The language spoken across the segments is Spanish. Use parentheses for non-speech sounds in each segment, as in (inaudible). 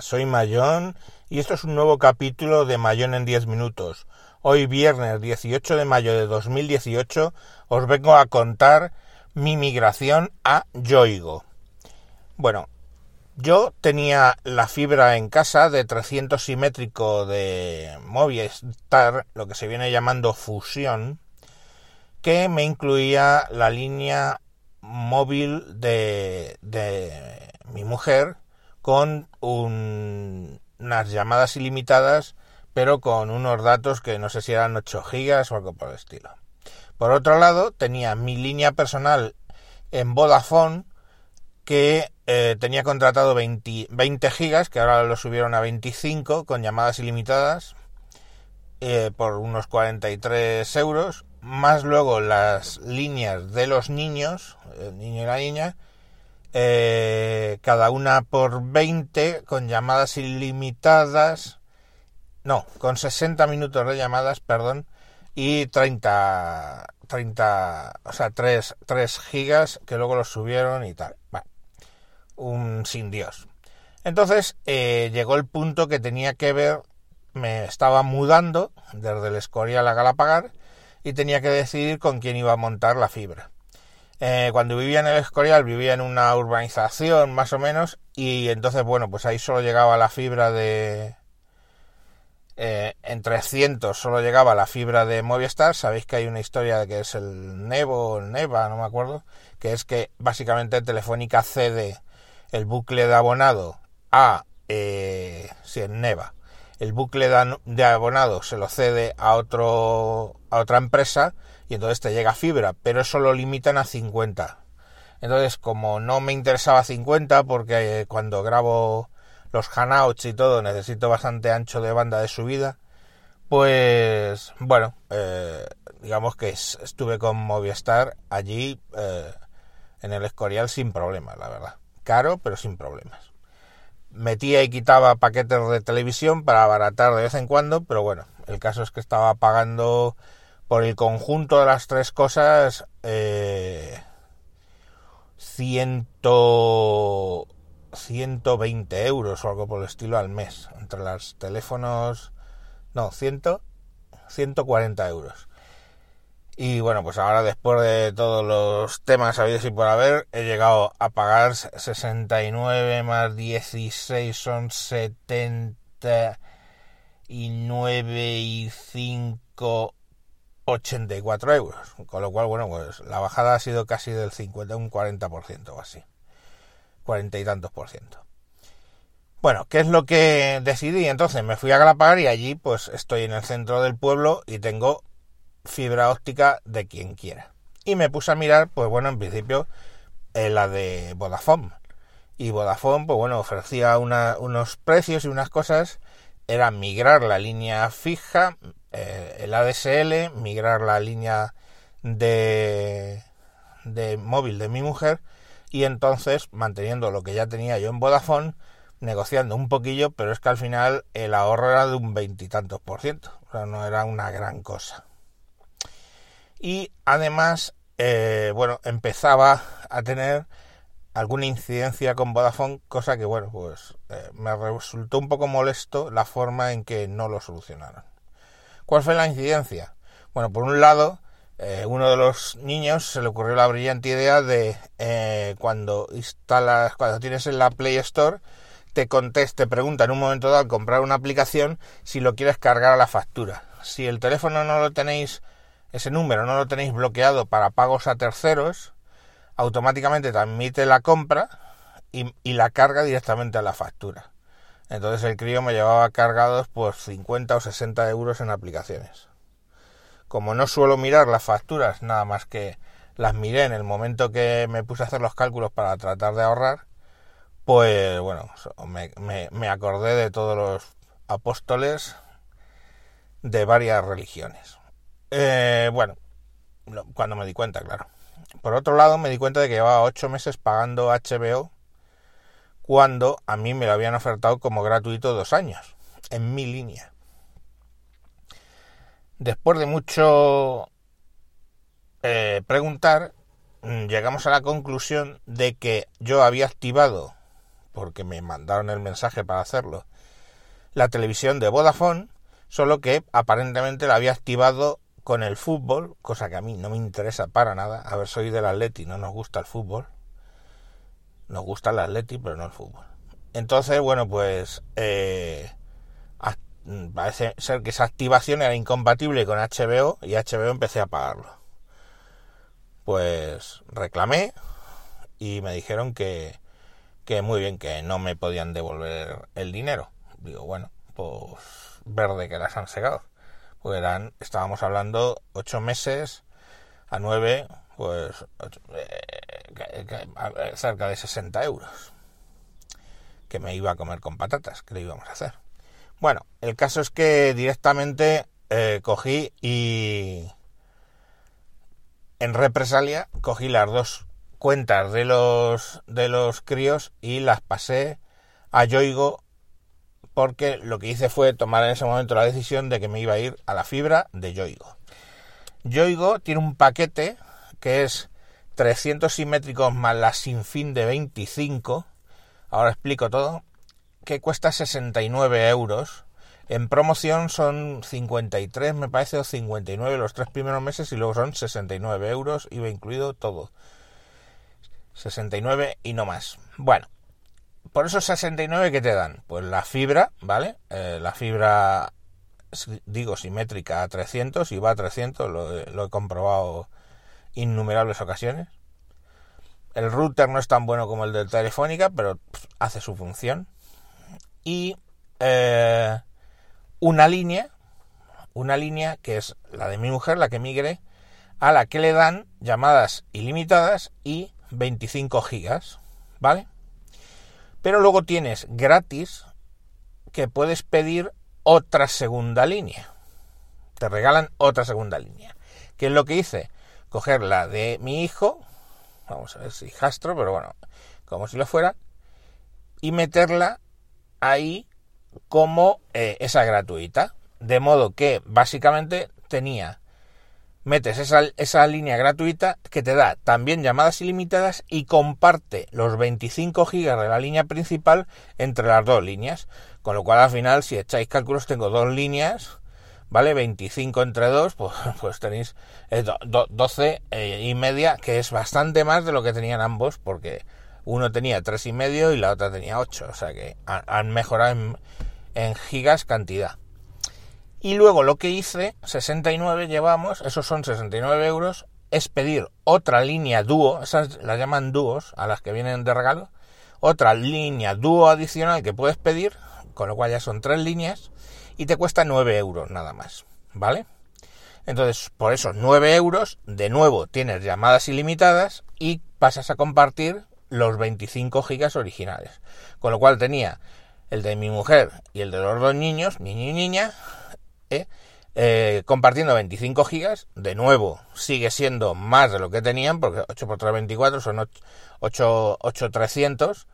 Soy Mayón y esto es un nuevo capítulo de Mayón en 10 minutos. Hoy viernes 18 de mayo de 2018 os vengo a contar mi migración a Yoigo. Bueno, yo tenía la fibra en casa de 300 simétrico de Movistar, lo que se viene llamando fusión, que me incluía la línea móvil de, de mi mujer con unas llamadas ilimitadas, pero con unos datos que no sé si eran 8 gigas o algo por el estilo. Por otro lado, tenía mi línea personal en Vodafone que eh, tenía contratado 20, 20, gigas, que ahora lo subieron a 25 con llamadas ilimitadas eh, por unos 43 euros, más luego las líneas de los niños, el niño y la niña, eh, cada una por 20 con llamadas ilimitadas, no, con 60 minutos de llamadas, perdón, y 30, 30, o sea, 3, 3 gigas que luego los subieron y tal. Bueno, un sin Dios. Entonces eh, llegó el punto que tenía que ver, me estaba mudando desde el Escorial a Galapagar y tenía que decidir con quién iba a montar la fibra. Eh, cuando vivía en el Escorial vivía en una urbanización más o menos y entonces bueno pues ahí solo llegaba la fibra de eh, en 300 solo llegaba la fibra de Movistar. Sabéis que hay una historia de que es el Nevo el Neva no me acuerdo que es que básicamente Telefónica cede el bucle de abonado a eh, si en Neva el bucle de abonado se lo cede a otro a otra empresa y entonces te llega fibra, pero eso lo limitan a 50. Entonces, como no me interesaba 50, porque eh, cuando grabo los hangouts y todo necesito bastante ancho de banda de subida, pues bueno, eh, digamos que estuve con Movistar allí eh, en el Escorial sin problemas, la verdad. Caro, pero sin problemas. Metía y quitaba paquetes de televisión para abaratar de vez en cuando, pero bueno, el caso es que estaba pagando por el conjunto de las tres cosas, eh, 120 euros o algo por el estilo al mes. Entre los teléfonos, no, 100, 140 euros. Y bueno, pues ahora después de todos los temas habidos y por haber, he llegado a pagar 69 más 16 son 79 y 5 84 euros. Con lo cual, bueno, pues la bajada ha sido casi del 50, un 40% o así. 40 y tantos por ciento. Bueno, ¿qué es lo que decidí? Entonces me fui a Galapagar y allí pues estoy en el centro del pueblo y tengo fibra óptica de quien quiera. Y me puse a mirar, pues bueno, en principio eh, la de Vodafone. Y Vodafone, pues bueno, ofrecía unos precios y unas cosas. Era migrar la línea fija eh, el ADSL, migrar la línea de, de móvil de mi mujer y entonces manteniendo lo que ya tenía yo en Vodafone, negociando un poquillo, pero es que al final el ahorro era de un veintitantos por ciento, o sea, no era una gran cosa. Y además, eh, bueno, empezaba a tener alguna incidencia con Vodafone, cosa que, bueno, pues eh, me resultó un poco molesto la forma en que no lo solucionaron. ¿Cuál fue la incidencia? Bueno, por un lado, eh, uno de los niños se le ocurrió la brillante idea de cuando instalas, cuando tienes en la Play Store, te conteste, te pregunta en un momento dado al comprar una aplicación si lo quieres cargar a la factura. Si el teléfono no lo tenéis, ese número no lo tenéis bloqueado para pagos a terceros, automáticamente te admite la compra y, la carga directamente a la factura. Entonces el crío me llevaba cargados por 50 o 60 euros en aplicaciones. Como no suelo mirar las facturas, nada más que las miré en el momento que me puse a hacer los cálculos para tratar de ahorrar, pues bueno, me, acordé de todos los apóstoles de varias religiones. Eh, bueno, cuando me di cuenta, claro. Por otro lado, me di cuenta de que llevaba ocho meses pagando HBO cuando a mí me lo habían ofertado como gratuito dos años, en mi línea. Después de mucho eh, preguntar, mm, llegamos a la conclusión de que yo había activado porque me mandaron el mensaje para hacerlo, la televisión de Vodafone, solo que aparentemente la había activado con el fútbol, cosa que a mí no me interesa para nada. A ver, soy del Atleti, no nos gusta el fútbol. Nos gusta el Atleti, pero no el fútbol. Entonces, bueno, pues eh, parece ser que esa activación era incompatible con HBO y HBO empecé a pagarlo. Pues reclamé y me dijeron que, que muy bien, que no me podían devolver el dinero. Digo, bueno, pues verde que las han segado. Pues eran, estábamos hablando ocho meses a nueve, pues eh, cerca de 60 euros. Que me iba a comer con patatas, que le íbamos a hacer. Bueno, el caso es que directamente eh, cogí y en represalia cogí las dos cuentas de los de los críos y las pasé a Yoigo porque lo que hice fue tomar en ese momento la decisión de que me iba a ir a la fibra de Yoigo. Yoigo tiene un paquete que es 300 simétricos más la sin fin de 25, ahora explico todo, que cuesta 69 euros. En promoción son 53, me parece, o 59 los tres primeros meses y luego son 69 euros, iba incluido todo. 69 y no más. Bueno, por esos 69 que te dan, pues la fibra, ¿vale? Eh, la fibra, digo, simétrica a 300 y va a 300, lo, lo he comprobado innumerables ocasiones. El router no es tan bueno como el de Telefónica, pero hace su función y eh, una línea, una línea que es la de mi mujer, la que migre, a la que le dan llamadas ilimitadas y 25 gigas, ¿vale? Pero luego tienes gratis que puedes pedir otra segunda línea. Te regalan otra segunda línea. ¿Qué es lo que hice? Coger la de mi hijo, vamos a ver si hijastro, pero bueno, como si lo fuera, y meterla ahí como eh, esa gratuita. De modo que básicamente tenía, metes esa, esa línea gratuita que te da también llamadas ilimitadas y comparte los 25 gigas de la línea principal entre las dos líneas. Con lo cual al final, si echáis cálculos, tengo dos líneas, ¿vale? 25 entre dos, (laughs) pues, pues tenéis 12 eh, eh, y media, que es bastante más de lo que tenían ambos, porque uno tenía tres y medio y la otra tenía 8, o sea que han mejorado en, gigas cantidad. Y luego lo que hice, 69 llevamos, esos son 69 euros, es pedir otra línea dúo, esas las llaman dúos, a las que vienen de regalo, otra línea dúo adicional que puedes pedir, con lo cual ya son tres líneas, y te cuesta 9 euros nada más, ¿vale? Entonces, por esos 9 euros, de nuevo tienes llamadas ilimitadas y pasas a compartir los 25 gigas originales. Con lo cual tenía el de mi mujer y el de los dos niños, niño y niña, ¿eh? Eh, compartiendo 25 gigas. De nuevo, sigue siendo más de lo que tenían, porque 8 por 3, 24 son 8, 8, 300.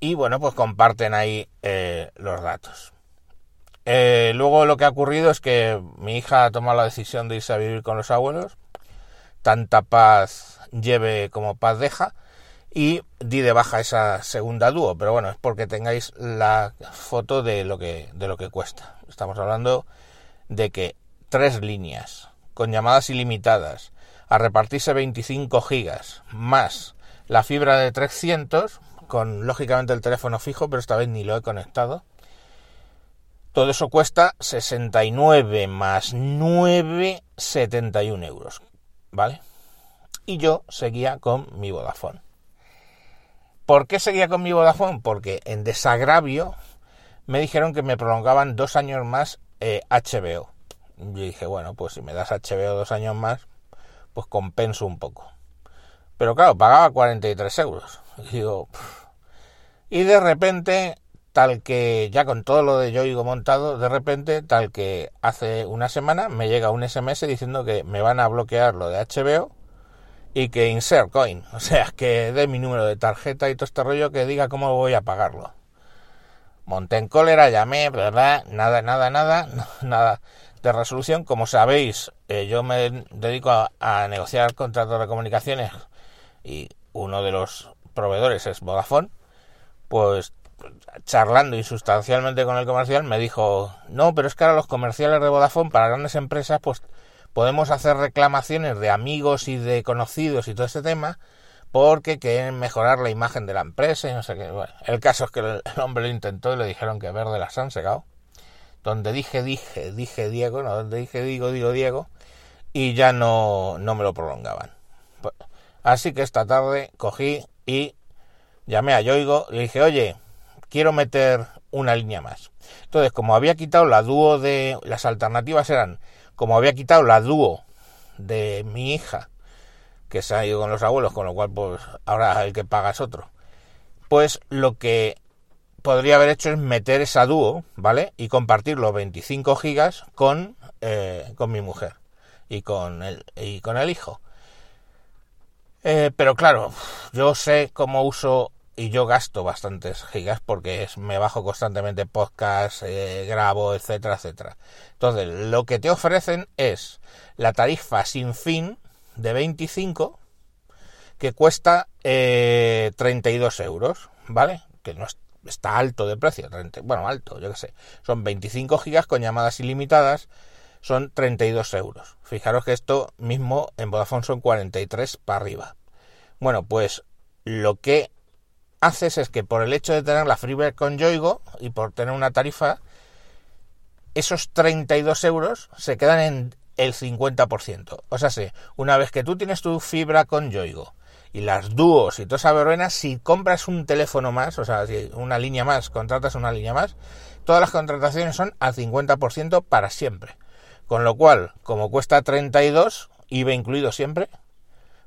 y bueno, pues comparten ahí eh, los datos. luego lo que ha ocurrido es que mi hija ha tomado la decisión de irse a vivir con los abuelos. Tanta paz lleve como paz deja y di de baja esa segunda dúo, pero bueno, es porque tengáis la foto de lo que de lo que cuesta. Estamos hablando de que tres líneas con llamadas ilimitadas a repartirse 25 gigas más la fibra de 300 con lógicamente el teléfono fijo, pero esta vez ni lo he conectado. Todo eso cuesta 69 más 9, 71 euros, ¿vale? y yo seguía con mi Vodafone. ¿Por qué seguía con mi Vodafone? Porque en desagravio me dijeron que me prolongaban dos años más HBO. Eh, yo dije, bueno, pues si me das HBO dos años más, pues compenso un poco. Pero claro, pagaba 43 euros. Y digo, y de repente, tal que ya con todo lo de Yoigo montado, de repente, tal que hace una semana me llega un SMS diciendo que me van a bloquear lo de HBO y que insert coin, o sea, que dé mi número de tarjeta y todo este rollo que diga cómo voy a pagarlo. Monté en cólera, llamé, ¿verdad? Nada, nada, nada, (laughs) nada de resolución. Como sabéis, eh, yo me dedico a, negociar contratos de comunicaciones y uno de los proveedores es Vodafone, pues charlando insustancialmente con el comercial me dijo, no, pero es que ahora los comerciales de Vodafone para grandes empresas pues podemos hacer reclamaciones de amigos y de conocidos y todo este tema porque quieren mejorar la imagen de la empresa y no sé qué. Bueno, el caso es que el, hombre lo intentó y le dijeron que verde las han secado. Donde dije, dije, dije Diego, no, donde dije digo, digo Diego, y ya no, no me lo prolongaban. Pues, así que esta tarde cogí y llamé a Yoigo y le dije, oye, quiero meter una línea más. Entonces, como había quitado la dúo de... Las alternativas eran, como había quitado la dúo de mi hija que se ha ido con los abuelos, con lo cual pues ahora el que paga es otro. Pues lo que podría haber hecho es meter esa dúo, ¿vale? Y compartir los 25 gigas con, eh, con mi mujer y con el, y con el hijo. Eh, pero claro, yo sé cómo uso y yo gasto bastantes gigas porque es, me bajo constantemente podcast, eh, grabo, etcétera, etcétera. Entonces, lo que te ofrecen es la tarifa sin fin de 25 que cuesta eh, 32 euros, ¿vale? Que no está alto de precio, bueno, alto, yo qué sé. Son 25 gigas con llamadas ilimitadas, son 32 euros. Fijaros que esto mismo en Vodafone son 43 para arriba. Bueno, pues lo que haces es que por el hecho de tener la Freeware con Yoigo y por tener una tarifa, esos 32 euros se quedan en el 50%. O sea, sí, una vez que tú tienes tu fibra con Yoigo y las dúos y toda esa verbena, si compras un teléfono más, o sea, si una línea más, contratas una línea más, todas las contrataciones son al 50% para siempre. Con lo cual, como cuesta 32, IVA incluido siempre,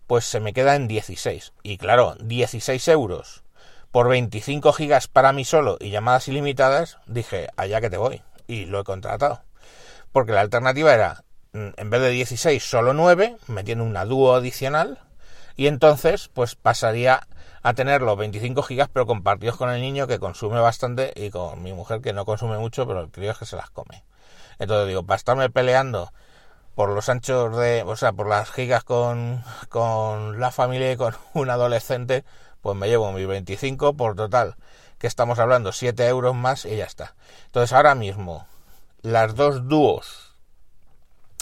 pues se me queda en 16. Y claro, 16 euros por 25 gigas para mí solo y llamadas ilimitadas, dije, allá que te voy. Y lo he contratado. Porque la alternativa era Mm, en vez de 16 solo 9, metiendo una dúo adicional, y entonces pues pasaría a tener los 25 gigas pero compartidos con el niño que consume bastante y con mi mujer que no consume mucho pero el crío es que se las come. Entonces digo, para estarme peleando por los anchos de, o sea, por las gigas con, con la familia y con (laughs) un adolescente, pues me llevo mis 25 por total, que estamos hablando 7 euros más y ya está. Entonces ahora mismo, las dos dúos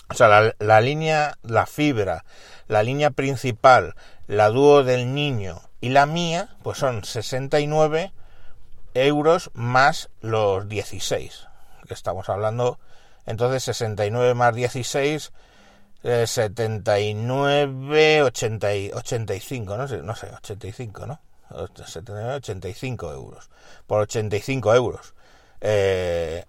o sea, la, línea, la fibra, la línea principal, la dúo del niño y la mía, pues son 69 euros más los 16, que estamos hablando. Entonces 69 más 16, 79, 80, 85, no sé, no sé, 85, ¿no? 79, 85 euros. Por 85 euros. Eh,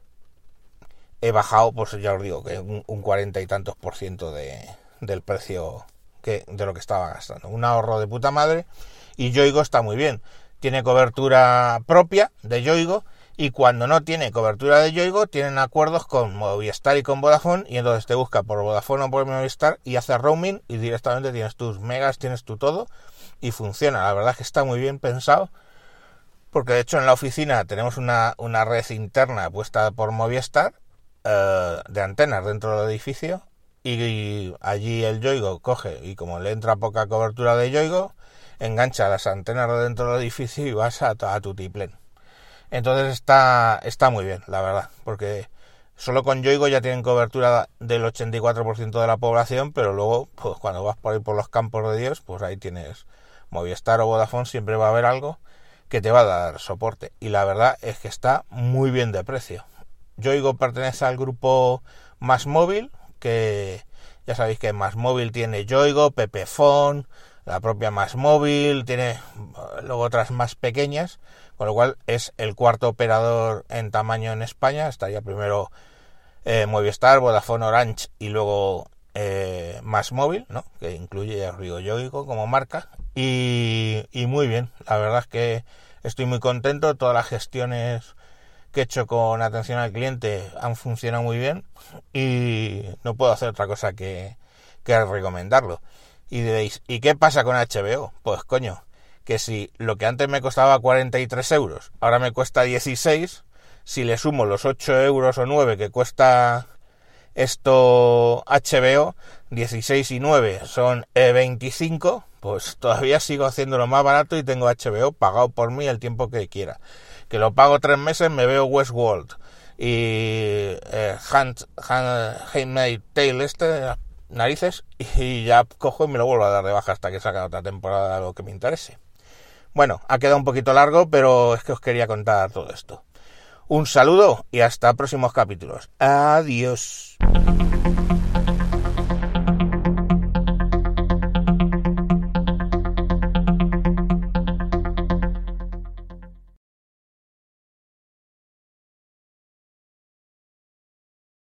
he bajado, pues ya os digo, que un, cuarenta y tantos por ciento de, del precio que, de lo que estaba gastando. Un ahorro de puta madre. Y Yoigo está muy bien. Tiene cobertura propia de Yoigo. Y cuando no tiene cobertura de Yoigo, tienen acuerdos con Movistar y con Vodafone. Y entonces te busca por Vodafone o por Movistar y hace roaming. Y directamente tienes tus megas, tienes tu todo. Y funciona. La verdad es que está muy bien pensado. Porque de hecho en la oficina tenemos una, una red interna puesta por Movistar eh, de antenas dentro del edificio y, allí el Yoigo coge y como le entra poca cobertura de Yoigo, engancha las antenas dentro del edificio y vas a, a tu tiplen. Entonces está, está muy bien, la verdad, porque solo con Yoigo ya tienen cobertura del 84% de la población, pero luego, pues cuando vas por ahí por los campos de Dios, pues ahí tienes Movistar o Vodafone, siempre va a haber algo que te va a dar soporte. Y la verdad es que está muy bien de precio. Yoigo pertenece al grupo Más Móvil, que ya sabéis que Más Móvil tiene Yoigo, Pepefon, la propia Más Móvil, tiene luego otras más pequeñas, con lo cual es el cuarto operador en tamaño en España. Estaría primero eh, Movistar, Vodafone Orange y luego eh, Más Móvil, ¿no? que incluye Río Yoigo como marca. Y, y muy bien, la verdad es que estoy muy contento, todas las gestiones que he hecho con atención al cliente han funcionado muy bien y no puedo hacer otra cosa que, que recomendarlo. Y diréis, ¿y qué pasa con HBO? Pues coño, que si lo que antes me costaba 43 euros, ahora me cuesta 16, si le sumo los 8 euros o 9 que cuesta esto HBO 16 y 9 son E25, pues todavía sigo haciéndolo más barato y tengo HBO pagado por mí el tiempo que quiera. Que lo pago tres meses, me veo Westworld y eh, Hand, Handmade Tale este, narices, (laughs) y ya cojo y me lo vuelvo a dar de baja hasta que salga otra temporada algo que me interese. Bueno, ha quedado un poquito largo, pero es que os quería contar todo esto. Un saludo y hasta próximos capítulos. Adiós.